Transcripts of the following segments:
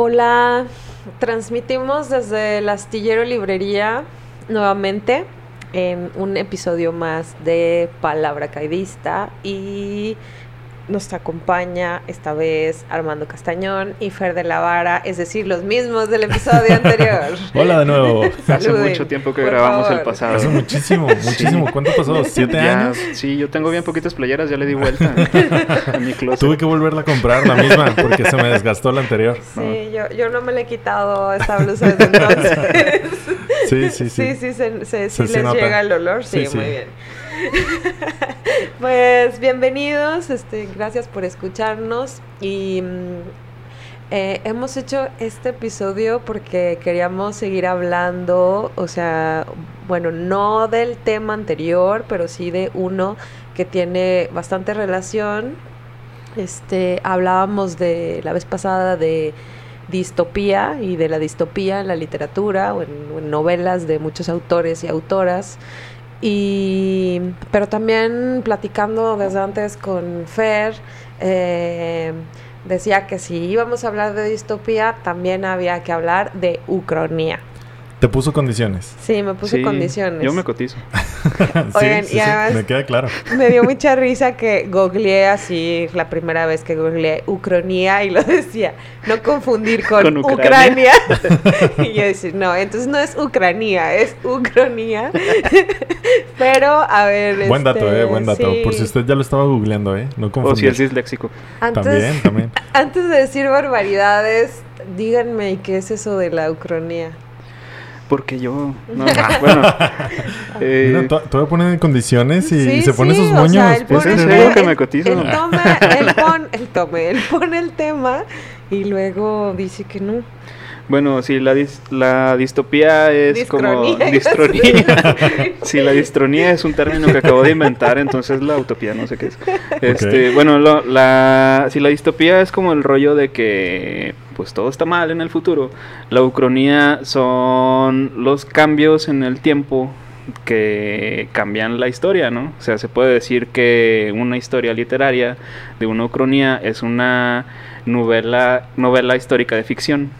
Hola, transmitimos desde el Astillero Librería nuevamente en un episodio más de Palabra Caidista y nos acompaña esta vez Armando Castañón y Fer de la Vara, es decir, los mismos del episodio anterior. Hola de nuevo. Hace mucho tiempo que grabamos el pasado. Hace muchísimo, muchísimo. ¿Cuánto pasó? ¿Siete años? Sí, yo tengo bien poquitas playeras, ya le di vuelta a mi closet. Tuve que volverla a comprar la misma porque se me desgastó la anterior. Sí, yo, yo no me le he quitado esta blusa desde entonces. Sí, sí, sí. Sí, sí, se, se, sí les llega el olor. Sí, muy bien. pues bienvenidos, este, gracias por escucharnos y mm, eh, hemos hecho este episodio porque queríamos seguir hablando, o sea, bueno, no del tema anterior, pero sí de uno que tiene bastante relación. Este, hablábamos de la vez pasada de distopía y de la distopía en la literatura o en novelas de muchos autores y autoras. Y, pero también platicando desde antes con Fer, eh, decía que si íbamos a hablar de distopía, también había que hablar de Ucrania. ¿Te puso condiciones? Sí, me puso condiciones. Yo me cotizo. Oigan, y me queda claro. Me dio mucha risa que googleé así, la primera vez que googleé Ucrania y lo decía, no confundir con, Ucrania. y yo decía, no, entonces no es Ucrania, es Ucrania. Pero, a ver. Buen dato, eh, buen dato. Por si usted ya lo estaba googleando, eh. No confundir. O si es disléxico. también, también. Antes de decir barbaridades, díganme qué es eso de la Ucrania. Porque yo. No, bueno. eh, Mira, te voy a poner en condiciones y, se pone sus moños. O sea, pues en serio que me cotizo. Él, toma, él, pon, él, tome, él pone el tema y luego dice que no. Bueno, si la, dis la distopía es como distronía. si la distronía es un término que acabo de inventar, entonces la utopía no sé qué es. Este, bueno, lo, la si la distopía es como el rollo de que pues todo está mal en el futuro, la ucronía son los cambios en el tiempo que cambian la historia, ¿no? O sea, se puede decir que una historia literaria de una ucronía es una novela, novela histórica de ficción.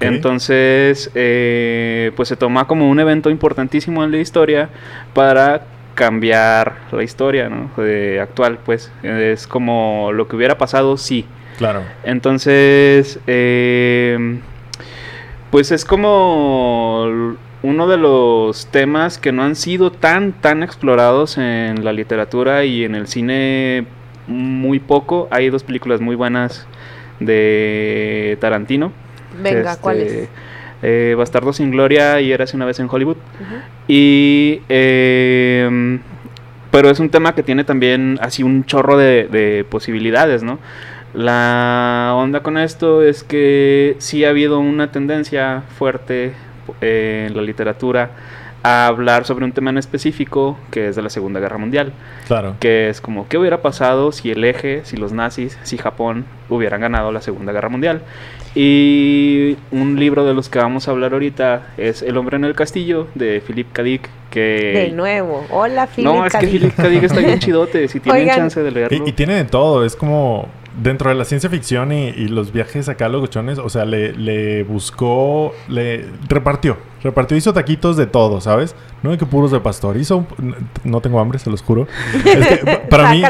Entonces, eh, pues se toma como un evento importantísimo en la historia para cambiar la historia, ¿no? De actual, pues es como lo que hubiera pasado sí. Claro. Entonces, eh, pues es como uno de los temas que no han sido tan tan explorados en la literatura y en el cine muy poco. Hay dos películas muy buenas de Tarantino Venga, este, ¿cuál es? Eh, Bastardo sin Gloria y Eras una vez en Hollywood. Y. Eh, pero es un tema que tiene también así un chorro de, posibilidades, ¿no? La onda con esto es que sí ha habido una tendencia fuerte eh, en la literatura a hablar sobre un tema en específico que es de la Segunda Guerra Mundial. Claro. Que es como, ¿qué hubiera pasado si el eje, si los nazis, si Japón hubieran ganado la Segunda Guerra Mundial? Y un libro de los que vamos a hablar ahorita es El hombre en el castillo de Philip K. Dick. Que... De nuevo. Hola, Philip No, es que Philip K. Dick está bien chidote. Si tienen chance de leerlo. Y, tiene de todo. Es como dentro de la ciencia ficción y, los viajes acá a los gochones, o sea, le, le, buscó, le repartió, repartió, hizo taquitos de todo, ¿sabes? No de que puros de pastor, hizo, no tengo hambre, se los juro. para, mí,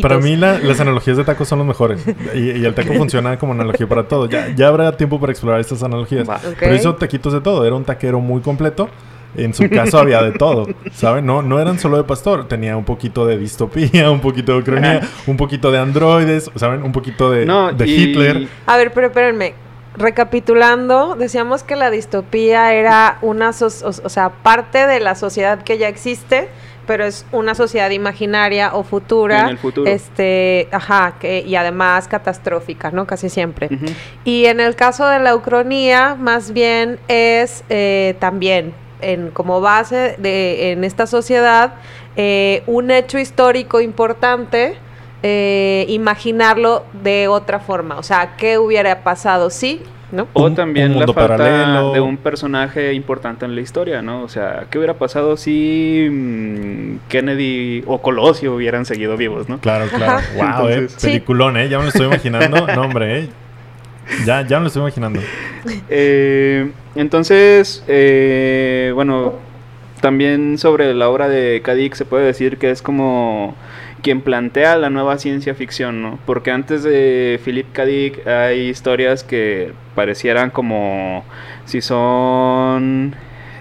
para mí las analogías de tacos son los mejores y, el taco funciona como analogía para todo. Ya, ya habrá tiempo para explorar estas analogías. Pero hizo taquitos de todo, era un taquero muy completo. En su caso había de todo, ¿saben? No, no eran solo de pastor, tenía un poquito de distopía, un poquito de ucrania, un poquito de androides, ¿saben? Un poquito de, de Hitler. A ver, pero espérenme, recapitulando, decíamos que la distopía era una, o, sea, parte de la sociedad que ya existe, pero es una sociedad imaginaria o futura, en el futuro. este, ajá, que, y además catastrófica, ¿no? Casi siempre. Y en el caso de la ucronía, más bien es eh, también en como base de en esta sociedad eh, un hecho histórico importante eh, imaginarlo de otra forma. O sea, ¿qué hubiera pasado si ¿No? O también la falta de un personaje importante en la historia, ¿no? O sea, ¿qué hubiera pasado si mm, Kennedy o Colosio hubieran seguido vivos, ¿no? Claro, claro. wow, eh, peliculón, ¿eh? Ya me lo estoy imaginando. no, hombre, ¿eh? Ya, ya me lo estoy imaginando. Eh, entonces, eh, bueno, también sobre la obra de Kadik se puede decir que es como quien plantea la nueva ciencia ficción, ¿no? Porque antes de Philip K. Hay historias que parecieran como si son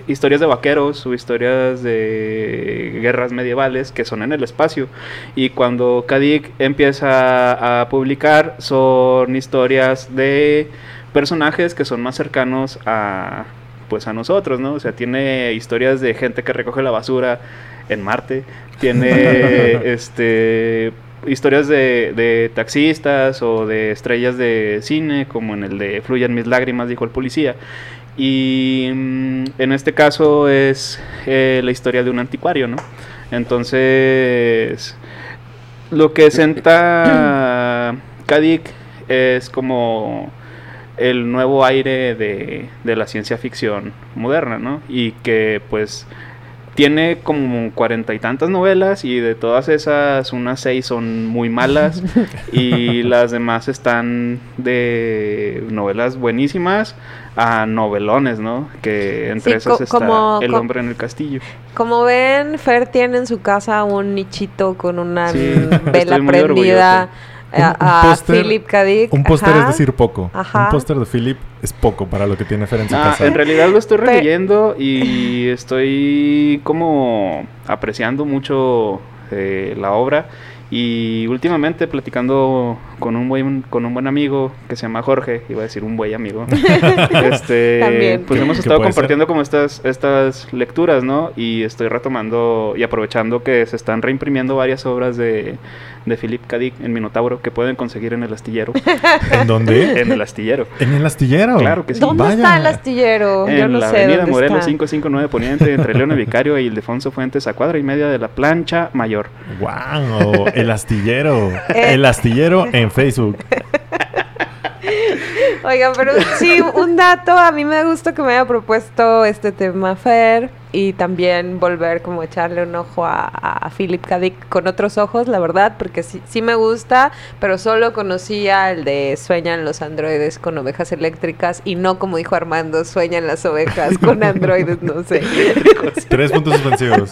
historias de vaqueros o historias de guerras medievales que son en el espacio. Y cuando Kadik empieza a publicar son historias de personajes que son más cercanos a pues a nosotros, ¿no? O sea, tiene historias de gente que recoge la basura en Marte, tiene este historias de, de, taxistas o de estrellas de cine, como en el de Fluyan mis lágrimas, dijo el policía. Y mm, en este caso es eh, la historia de un anticuario, ¿no? Entonces, lo que senta Kadik es como el nuevo aire de, de la ciencia ficción moderna, ¿no? Y que pues tiene como cuarenta y tantas novelas y de todas esas unas seis son muy malas y las demás están de novelas buenísimas a novelones, ¿no? Que entre esas está El hombre en el castillo. Como ven, Fer tiene en su casa un nichito con una vela prendida a, Philip K. Un póster es decir poco. Un póster de Philip es poco para lo que tiene Fer en su ah, casa. En realidad lo estoy releyendo y estoy como apreciando mucho eh, la obra. Y últimamente platicando con un buen con un buen amigo que se llama Jorge, iba a decir un buen amigo. este, pues hemos estado compartiendo como estas estas lecturas, ¿no? Y estoy retomando y aprovechando que se están reimprimiendo varias obras de de Philip K. en Minotauro que pueden conseguir en el astillero. ¿En dónde? En el astillero. ¿En el astillero? Claro que sí. ¿Dónde está el astillero? En Yo no la sé avenida Morelos 559 Poniente entre León Vicario y Ildefonso Fuentes a cuadra y media de la plancha mayor. ¡Wow! El astillero. Eh. el astillero en Facebook. Oigan, pero sí, un dato, a mí me gusta que me haya propuesto este tema Fer y también volver como echarle un ojo a, a Philip K. con otros ojos, la verdad, porque sí, sí me gusta, pero solo conocía el de Sueñan los androides con ovejas eléctricas y no como dijo Armando, sueñan las ovejas con androides, no sé. Tres puntos suspensivos.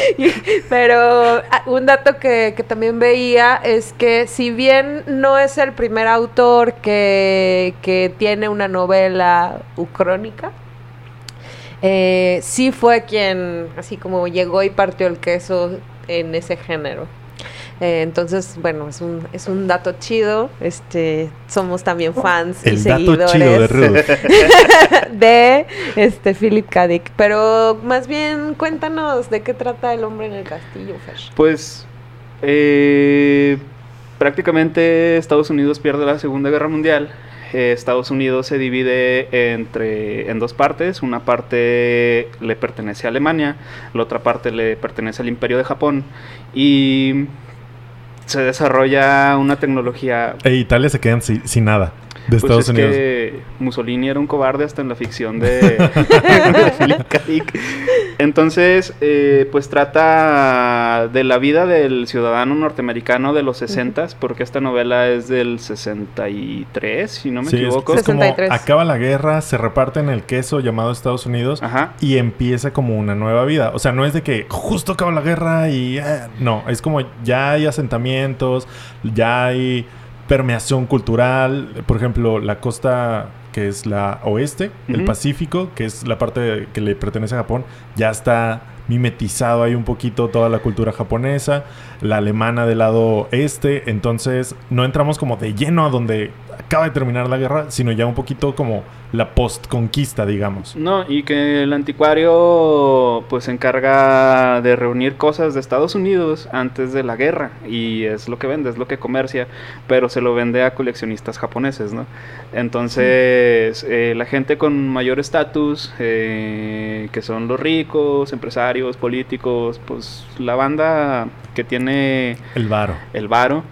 pero ah, un dato que, que también veía es que si bien no es el primer autor que, que tiene una novela ucrónica, eh, sí fue quien, así como llegó y partió el queso en ese género. Eh, entonces, bueno, es un, es un dato chido. Este, somos también fans y seguidores de, de, este Philip K. Pero más bien, cuéntanos de qué trata el hombre en el castillo, Pues eh, prácticamente Estados Unidos pierde la Segunda Guerra Mundial Estados Unidos se divide entre, en dos partes. Una parte le pertenece a Alemania, la otra parte le pertenece al Imperio de Japón. Y se desarrolla una tecnología... E Italia se quedan sin nada de pues Estados Unidos. Que Mussolini era un cobarde hasta en la ficción de, Philip K. Entonces, eh, pues trata de la vida del ciudadano norteamericano de los 60 porque esta novela es del 63, si no me equivoco. Es, como acaba la guerra, se reparten el queso llamado Estados Unidos y empieza como una nueva vida. O sea, no es de que justo acaba la guerra y eh, no, es como ya hay asentamientos, ya hay permeación cultural, por ejemplo, la costa que es la oeste, el Pacífico, que es la parte que le pertenece a Japón, ya está mimetizado ahí un poquito toda la cultura japonesa, la alemana del lado este, entonces no entramos como de lleno a donde acaba de terminar la guerra, sino ya un poquito como la post-conquista, digamos. No, y que el anticuario pues se encarga de reunir cosas de Estados Unidos antes de la guerra y es lo que vende, es lo que comercia, pero se lo vende a coleccionistas japoneses, ¿no? Entonces, eh, la gente con mayor estatus, eh, que son los ricos, empresarios, políticos, pues la banda que tiene... El varo. El varo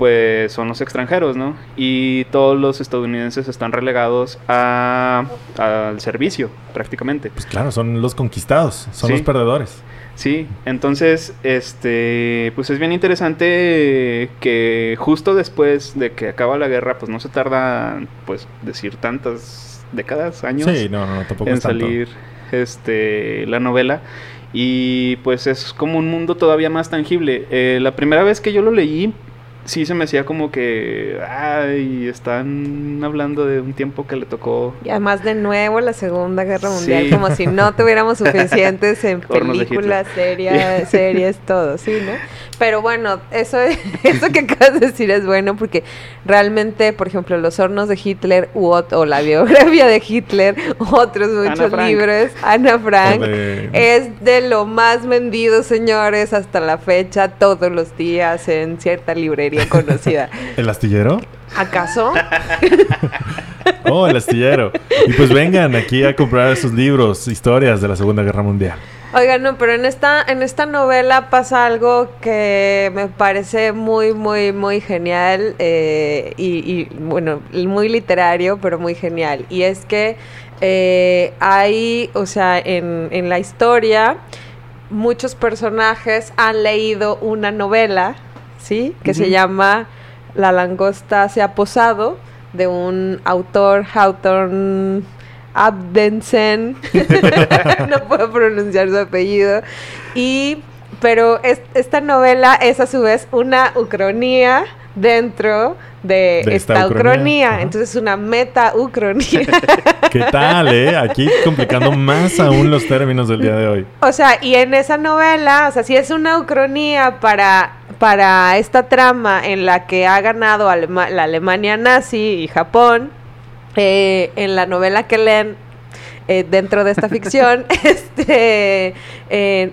pues son los extranjeros, ¿no? Y todos los estadounidenses están relegados a, al servicio, prácticamente. Pues claro, son los conquistados, son los perdedores. Sí, entonces, este, pues es bien interesante que justo después de que acaba la guerra, pues no se tarda, pues, decir tantas décadas, años en salir, este, la novela y pues es como un mundo todavía más tangible. Eh, la primera vez que yo lo leí, sí se me hacía como que, ay, están hablando de un tiempo que le tocó. Y además de nuevo la Segunda Guerra Mundial, como si no tuviéramos suficientes en películas, series, series, todo, sí, ¿no? Pero bueno, eso, eso que acabas de decir es bueno porque realmente, por ejemplo, Los hornos de Hitler o la biografía de Hitler, otros muchos libros, Ana Frank, es de lo más vendido, señores, hasta la fecha, todos los días en cierta librería conocida. ¿El astillero? ¿Acaso? oh, el astillero. Y pues vengan aquí a comprar sus libros, historias de la Segunda Guerra Mundial. Oigan, no, pero en esta, en esta novela pasa algo que me parece muy, muy, muy genial eh, y, bueno, muy literario, pero muy genial. Y es que eh, hay, o sea, en, en la historia, muchos personajes han leído una novela, ¿sí? Que se llama La langosta se ha posado, de un autor, Hawthorne Abdensen, no puedo pronunciar su apellido, y, pero esta novela es a su vez una ucronía dentro de, esta, ucronía, entonces es una meta-ucronía. ¿Qué tal, eh? Aquí complicando más aún los términos del día de hoy. O sea, y en esa novela, o sea, si es una ucronía para, para esta trama en la que ha ganado la Alemania nazi y Japón, eh, en la novela que leen eh, dentro de esta ficción, este eh,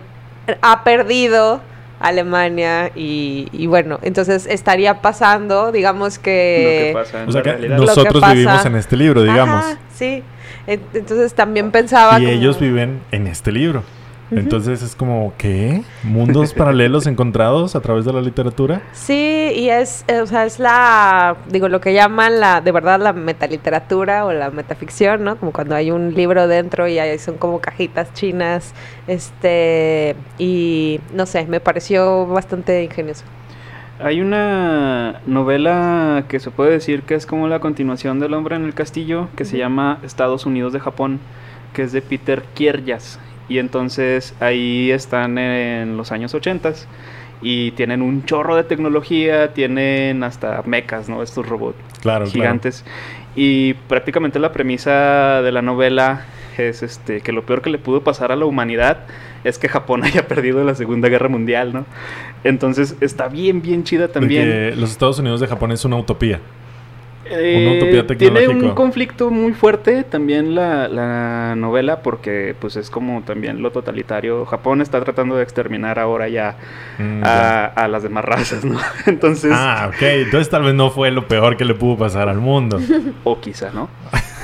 ha perdido Alemania y, bueno, entonces estaría pasando, digamos que... o sea que nosotros vivimos en este libro, digamos. sí, entonces también pensaba... Y ellos viven en este libro. Entonces es como, ¿qué? ¿Mundos paralelos encontrados a través de la literatura? Sí, y es, eh, o sea, es la, digo, lo que llaman la, de verdad, la metaliteratura o la metaficción, ¿no? Como cuando hay un libro dentro y ahí son como cajitas chinas, este, y no sé, me pareció bastante ingenioso. Hay una novela que se puede decir que es como la continuación del hombre en el castillo, que se llama Estados Unidos de Japón, que es de Peter Kierjas y entonces ahí están en los años 80 y tienen un chorro de tecnología, tienen hasta mecas, ¿no? Estos robots gigantes. Y prácticamente la premisa de la novela es este que lo peor que le pudo pasar a la humanidad es que Japón haya perdido la Segunda Guerra Mundial, ¿no? Entonces está bien, bien chida también. los Estados Unidos de Japón es una utopía. Eh, tiene un conflicto muy fuerte también la, novela porque pues es como también lo totalitario. Japón está tratando de exterminar ahora ya, mm, a, las demás razas, ¿no? Entonces... Ah, ok. Entonces tal vez no fue lo peor que le pudo pasar al mundo. o quizá, ¿no?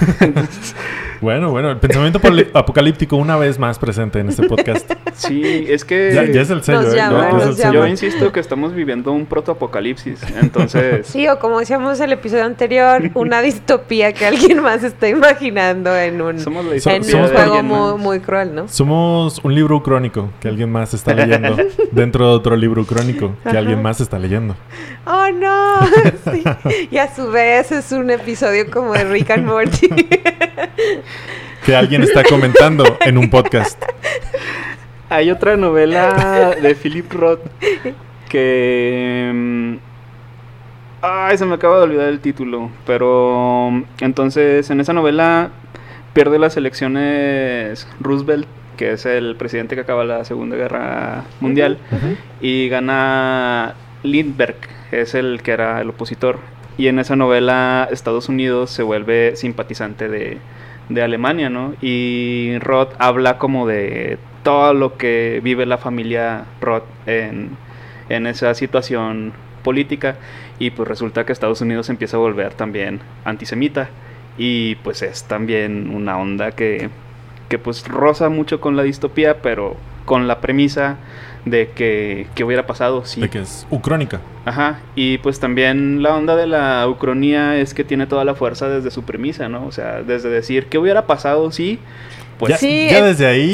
Bueno, bueno, el pensamiento apocalíptico una vez más presente en este podcast. Sí, es que... Ya, es el sello, ¿eh? Yo insisto que estamos viviendo un protoapocalipsis, entonces... Sí, o como decíamos en el episodio anterior, una distopía que alguien más está imaginando en un, en un juego muy, muy, cruel, ¿no? Somos un libro crónico que alguien más está leyendo dentro de otro libro crónico que alguien más está leyendo. ¡Oh, no! Sí. Y a su vez es un episodio como de Rick and Morty. Que alguien está comentando en un podcast. Hay otra novela de Philip Roth que... Mm, ay, se me acaba de olvidar el título. Pero mm, entonces en esa novela pierde las elecciones Roosevelt, que es el presidente que acaba la Segunda Guerra Mundial, y gana Lindbergh, que es el que era el opositor. Y en esa novela Estados Unidos se vuelve simpatizante de, de Alemania, ¿no? Y Roth habla como de todo lo que vive la familia Roth en, en esa situación política y pues resulta que Estados Unidos empieza a volver también antisemita y pues es también una onda que, que pues roza mucho con la distopía pero con la premisa de que, que hubiera pasado si... De que es ucrónica. Ajá, y pues también la onda de la ucronía es que tiene toda la fuerza desde su premisa, ¿no? O sea, desde decir, ¿qué hubiera pasado si... Pues ya, ya desde ahí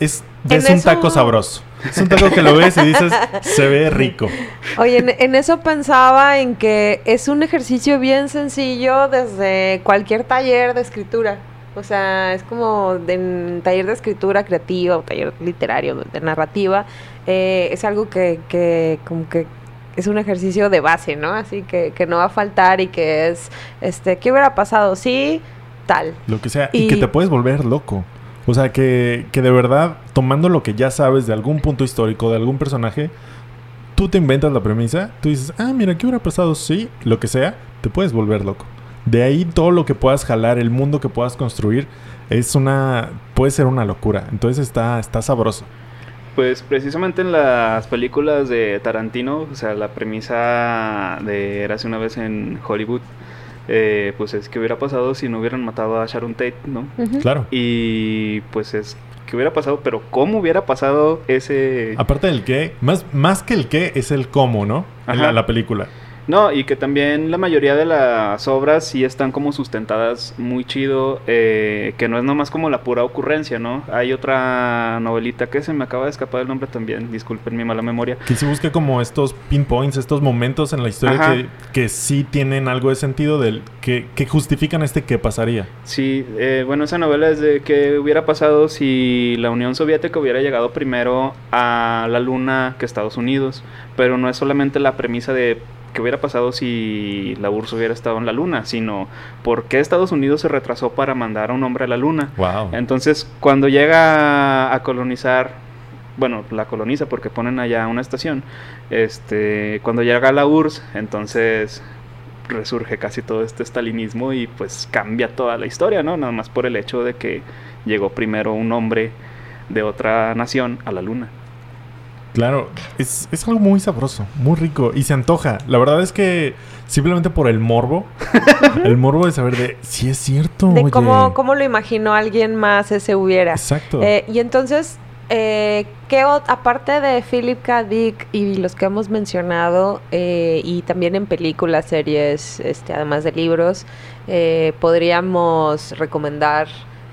es, es un taco sabroso. Es un taco que lo ves y dices, se ve rico. Oye, en, eso pensaba en que es un ejercicio bien sencillo desde cualquier taller de escritura. O sea, es como de taller de escritura creativa o taller literario de narrativa. Eh, es algo que, que como que es un ejercicio de base, ¿no? Así que, que no va a faltar y que es, este, ¿qué hubiera pasado? Sí, tal. Lo que sea. Y, que te puedes volver loco. O sea, que, que de verdad, tomando lo que ya sabes de algún punto histórico, de algún personaje, tú te inventas la premisa, tú dices, ah, mira, ¿qué hubiera pasado? Sí, lo que sea, te puedes volver loco. De ahí todo lo que puedas jalar, el mundo que puedas construir, es una, puede ser una locura. Entonces está, está sabroso. Pues precisamente en las películas de Tarantino, o sea, la premisa de Érase una vez en Hollywood, eh, pues es que hubiera pasado si no hubieran matado a Sharon Tate, ¿no? Claro. Y pues es que hubiera pasado, pero cómo hubiera pasado ese... Aparte del qué, más, más que el qué es el cómo, ¿no? En la película. No, y que también la mayoría de las obras sí están como sustentadas muy chido, eh, que no es nomás como la pura ocurrencia, ¿no? Hay otra novelita que se me acaba de escapar el nombre también, disculpen mi mala memoria. Que se busque como estos pinpoints, estos momentos en la historia que, que, sí tienen algo de sentido, del, que, que justifican este qué pasaría. Sí, eh, bueno, esa novela es de qué hubiera pasado si la Unión Soviética hubiera llegado primero a la Luna que Estados Unidos, pero no es solamente la premisa de qué hubiera pasado si la URSS hubiera estado en la Luna, sino por qué Estados Unidos se retrasó para mandar a un hombre a la Luna. Entonces, cuando llega a colonizar, bueno, la coloniza porque ponen allá una estación, este, cuando llega la URSS, entonces resurge casi todo este estalinismo y pues cambia toda la historia, ¿no? Nada más por el hecho de que llegó primero un hombre de otra nación a la luna. Claro, es, algo muy sabroso, muy rico y se antoja. La verdad es que simplemente por el morbo, el morbo de saber de si es cierto. De Cómo, cómo lo imaginó alguien más ese hubiera. Exacto. Eh, y entonces, eh, ¿qué aparte de Philip K. Dick y los que hemos mencionado, eh, y también en películas, series, este, además de libros, eh, podríamos recomendar?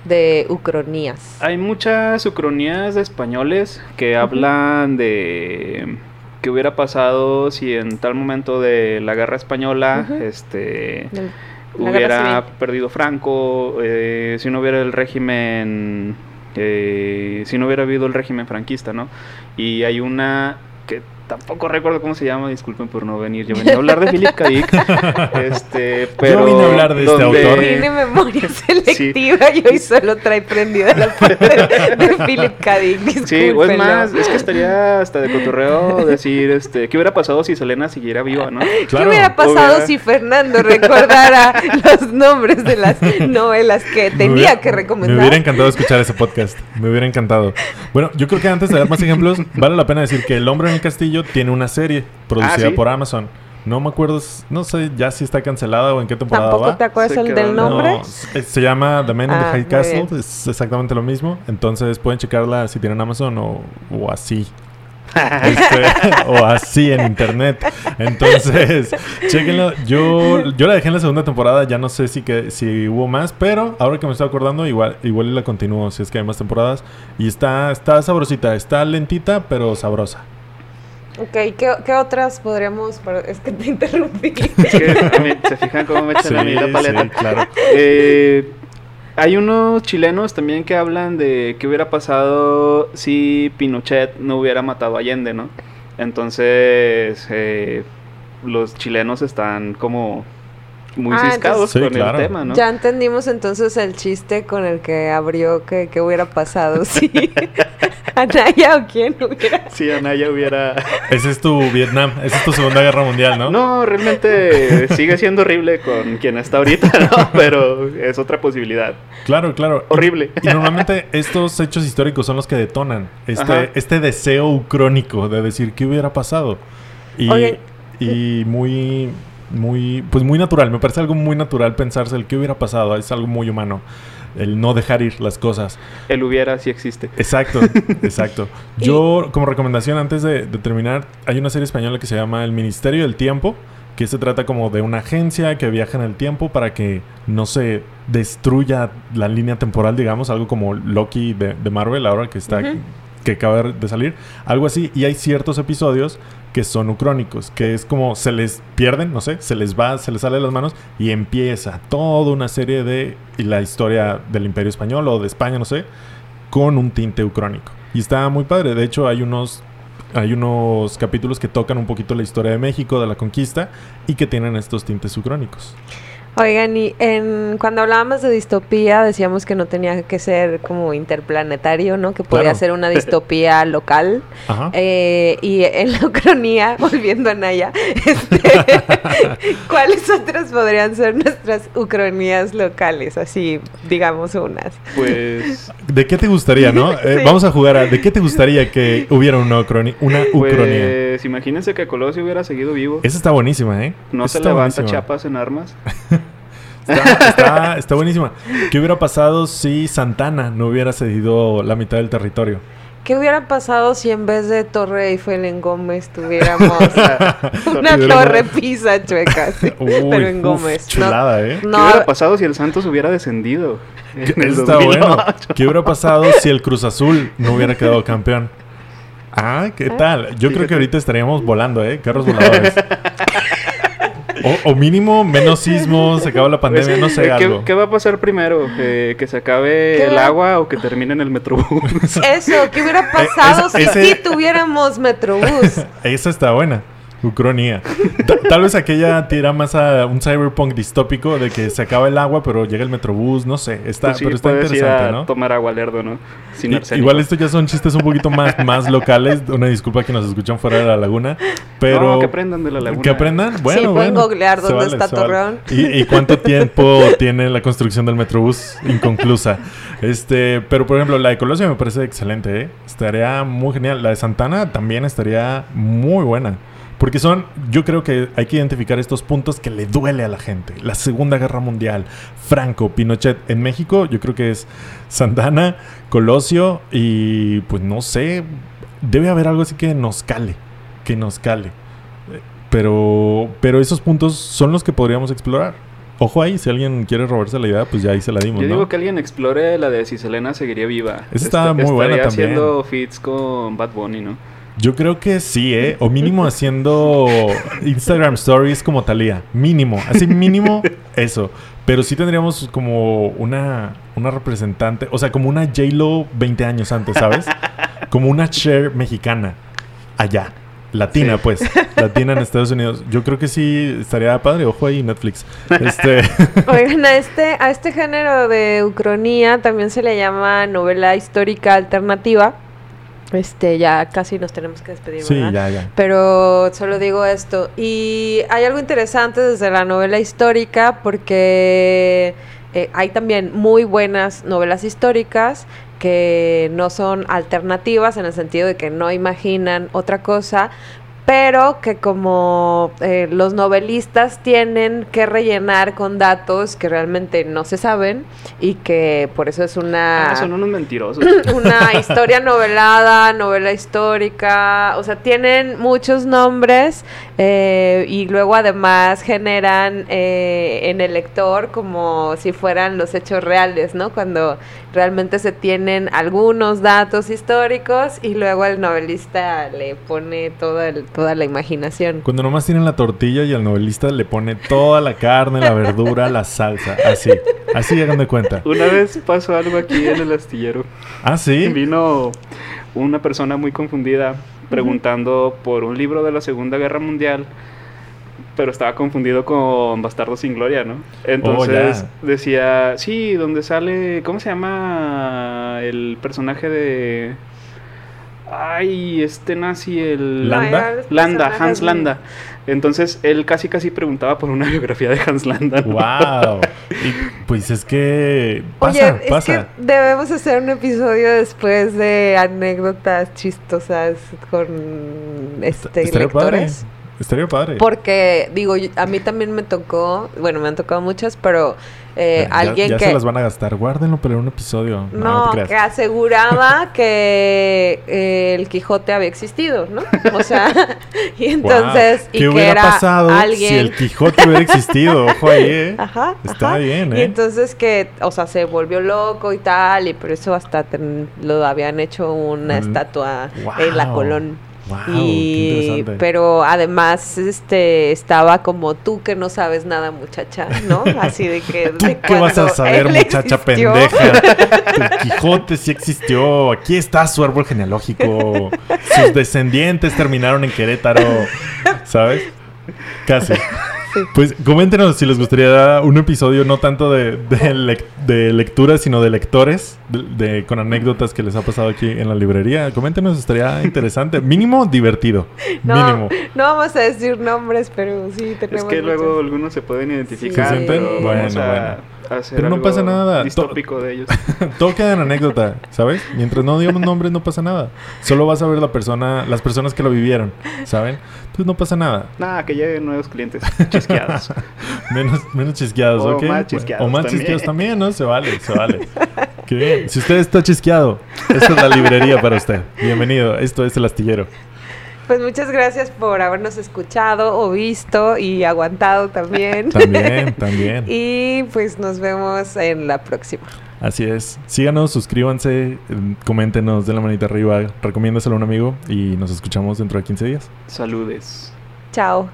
De ucronías. Hay muchas ucronías de españoles que hablan de qué hubiera pasado si en tal momento de la guerra española este hubiera perdido Franco, eh, si no hubiera el régimen, eh, si no hubiera habido el régimen franquista, ¿no? Y hay una tampoco recuerdo cómo se llama, disculpen por no venir. Yo venía a hablar de Philip K. Dick. este, pero Yo vine a hablar de este autor. Tiene memoria selectiva y hoy solo trae prendida la parte de, Philip K. Dick. Sí, o es más, es que estaría hasta de cotorreo decir, este, ¿qué hubiera pasado si Selena siguiera viva, no? ¿Qué hubiera pasado si Fernando recordara los nombres de las novelas que tenía que recomendar? Me hubiera encantado escuchar ese podcast. Me hubiera encantado. Bueno, yo creo que antes de dar más ejemplos, vale la pena decir que El hombre en el castillo tiene una serie producida ah, por Amazon. No me acuerdo, no sé ya si está cancelada o en qué temporada ¿Tampoco te acuerdas el del nombre? se llama The Man in the ah, High Castle, es exactamente lo mismo. Entonces pueden checarla si tienen Amazon o, o así. Este, o así en internet. Entonces, chequenlo. Yo, yo la dejé en la segunda temporada, ya no sé si que si hubo más, pero ahora que me estoy acordando, igual, igual la continúo si es que hay más temporadas. Y está, está sabrosita, está lentita, pero sabrosa. Ok, ¿qué, otras podríamos...? Es que te interrumpí. se fijan cómo me echan a mí la paleta. claro. Eh, hay unos chilenos también que hablan de qué hubiera pasado si Pinochet no hubiera matado a Allende, ¿no? Entonces, eh, los chilenos están como muy ah, ciscados con el tema, ¿no? Ya entendimos entonces el chiste con el que abrió que, que hubiera pasado si Anaya o quién hubiera. Si Anaya hubiera. Ese es tu Vietnam, esa es tu Segunda Guerra Mundial, ¿no? No, realmente sigue siendo horrible con quien está ahorita, ¿no? Pero es otra posibilidad. Claro, claro. Horrible. Y, normalmente estos hechos históricos son los que detonan este, este deseo crónico de decir qué hubiera pasado. Y, y muy muy, pues muy natural. Me parece algo muy natural pensarse el qué hubiera pasado. Es algo muy humano. El no dejar ir las cosas. El hubiera si existe. Exacto, exacto. Yo, como recomendación, antes de, terminar, hay una serie española que se llama El Ministerio del Tiempo, que se trata como de una agencia que viaja en el tiempo para que no se destruya la línea temporal, digamos, algo como Loki de, Marvel ahora que está que acaba de salir, algo así. Y hay ciertos episodios que son ucrónicos, que es como se les pierden, no sé, se les va, se les sale de las manos y empieza toda una serie de la historia del Imperio Español o de España, no sé, con un tinte ucrónico. Y está muy padre. De hecho, hay unos hay unos capítulos que tocan un poquito la historia de México, de la conquista, y que tienen estos tintes ucrónicos. Oigan, y en, cuando hablábamos de distopía decíamos que no tenía que ser como interplanetario, ¿no? Que podía ser una distopía local. Eh, y en la ucronía, volviendo a Naya, este, ¿cuáles otras podrían ser nuestras ucronías locales? Así, digamos unas. Pues... ¿De qué te gustaría, no? Eh, vamos a jugar a... ¿De qué te gustaría que hubiera una, ucronía, una ucronía? Pues imagínense que Colosio hubiera seguido vivo. Esa está buenísima, ¿eh? No se levanta chapas en armas. Está, está, buenísima. ¿Qué hubiera pasado si Santana no hubiera cedido la mitad del territorio? ¿Qué hubiera pasado si en vez de Torre Eiffel en Gómez tuviéramos una torre pisa chueca? pero en Gómez. Chulada, ¿eh? ¿Qué hubiera pasado si el Santos hubiera descendido? Está bueno. ¿Qué hubiera pasado si el Cruz Azul no hubiera quedado campeón? Ah, ¿qué tal? Yo creo que ahorita estaríamos volando, ¿eh? Carros voladores. O, mínimo menos sismos, se acaba la pandemia, no sé, ¿qué, ¿qué va a pasar primero? ¿Que se acabe el agua o que termine en el Metrobús? Eso, ¿qué hubiera eh, pasado si sí tuviéramos Metrobús? Esa está buena. Ucronía. Tal vez aquella tira más a un cyberpunk distópico de que se acaba el agua, pero llega el metrobús, no sé. Está, pues pero está interesante, ¿no? Tomar agua lerdo, ¿no? Sin igual estos ya son chistes un poquito más, más locales. Una disculpa que nos escuchan fuera de la laguna. Pero. que aprendan de la laguna. Que aprendan. Bueno, sí, pueden googlear dónde está Torreón. ¿Y, ¿Y, cuánto tiempo tiene la construcción del metrobús inconclusa? Este, pero por ejemplo, la de Colosio me parece excelente, ¿eh? Estaría muy genial. La de Santana también estaría muy buena. Porque son, yo creo que hay que identificar estos puntos que le duele a la gente. La Segunda Guerra Mundial, Franco, Pinochet. En México yo creo que es Santana, Colosio y pues no sé, debe haber algo así que nos cale, que nos cale. Pero, pero esos puntos son los que podríamos explorar. Ojo ahí, si alguien quiere robarse la idea, pues ya ahí se la dimos. Yo digo que alguien explore la de si Selena seguiría viva. Esa está muy buena también. haciendo fits con Bad Bunny, ¿no? Yo creo que sí, ¿eh? O mínimo haciendo Instagram Stories como Talía. Mínimo. Así mínimo eso. Pero sí tendríamos como una, una representante, o sea, como una J-Lo 20 años antes, ¿sabes? Como una Cher mexicana allá. Latina, pues. Latina en Estados Unidos. Yo creo que sí estaría padre. Ojo ahí, Netflix. Este... Oigan, a este, a este género de ucronía también se le llama novela histórica alternativa. Este, ya casi nos tenemos que despedir, sí, ya, ya. Pero solo digo esto. Y hay algo interesante desde la novela histórica porque eh, hay también muy buenas novelas históricas que no son alternativas en el sentido de que no imaginan otra cosa, pero que como eh, los novelistas tienen que rellenar con datos que realmente no se saben y que por eso es una... Ah, son unos mentirosos. Una historia novelada, novela histórica, o sea, tienen muchos nombres eh, y luego además generan eh, en el lector como si fueran los hechos reales, ¿no? Cuando realmente se tienen algunos datos históricos y luego el novelista le pone todo el toda la imaginación. Cuando nomás tienen la tortilla y el novelista le pone toda la carne, la verdura, la salsa, así. Así hagan de cuenta. Una vez pasó algo aquí en el astillero. Ah, sí. Vino una persona muy confundida preguntando por un libro de la Segunda Guerra Mundial pero estaba confundido con Bastardo sin Gloria, ¿no? Entonces oh, decía, sí, donde sale, ¿cómo se llama el personaje de Ay, este nazi, el... Landa. Landa, Hans Landa. Entonces él casi casi preguntaba por una biografía de Hans Landa. ¡Wow! pues es que pasa, Oye, pasa. Es que debemos hacer un episodio después de anécdotas chistosas con este lectores. Estaría padre. Porque, digo, a mí también me tocó, bueno, me han tocado muchas, pero eh, alguien ya que... se las van a gastar, guárdenlo para un episodio. No, que aseguraba que eh, el Quijote había existido, ¿no? O sea, y entonces... ¿Qué hubiera pasado si el Quijote hubiera existido? Ojo ahí, ¿eh? Ajá, Está bien, ¿eh? Y entonces que, o sea, se volvió loco y tal, y por eso hasta lo habían hecho una estatua en la Colón y pero además este estaba como tú que no sabes nada muchacha no así de que ¿Qué vas a saber muchacha pendeja el Quijote sí existió. Aquí está su árbol genealógico. Sus descendientes terminaron en Querétaro sabes casi pues coméntenos si les gustaría un episodio no tanto de, de, lectura, sino de lectores, de, con anécdotas que les ha pasado aquí en la librería. Coméntenos, estaría interesante. Mínimo divertido. No, Mínimo. No vamos a decir nombres, pero sí tenemos. Es que luego algunos se pueden identificar. Bueno, bueno pero no pasa nada. Distópico de ellos. Todo queda en anécdota, ¿sabes? Mientras no digamos nombres, no pasa nada. Solo vas a ver la persona, las personas que lo vivieron, ¿saben? Entonces no pasa nada. Nada, que lleguen nuevos clientes chisqueados. menos, menos chisqueados, o ¿ok? Más chisqueados o más también. chisqueados también, ¿no? Se vale, se vale. Qué bien. Si usted está chisqueado, esta es la librería para usted. Bienvenido. Esto es El Astillero. Pues muchas gracias por habernos escuchado o visto y aguantado también. también, también. y pues nos vemos en la próxima. Así es. Síganos, suscríbanse, coméntenos, den la manita arriba, recomiéndaselo a un amigo y nos escuchamos dentro de 15 días. Saludes. Chao.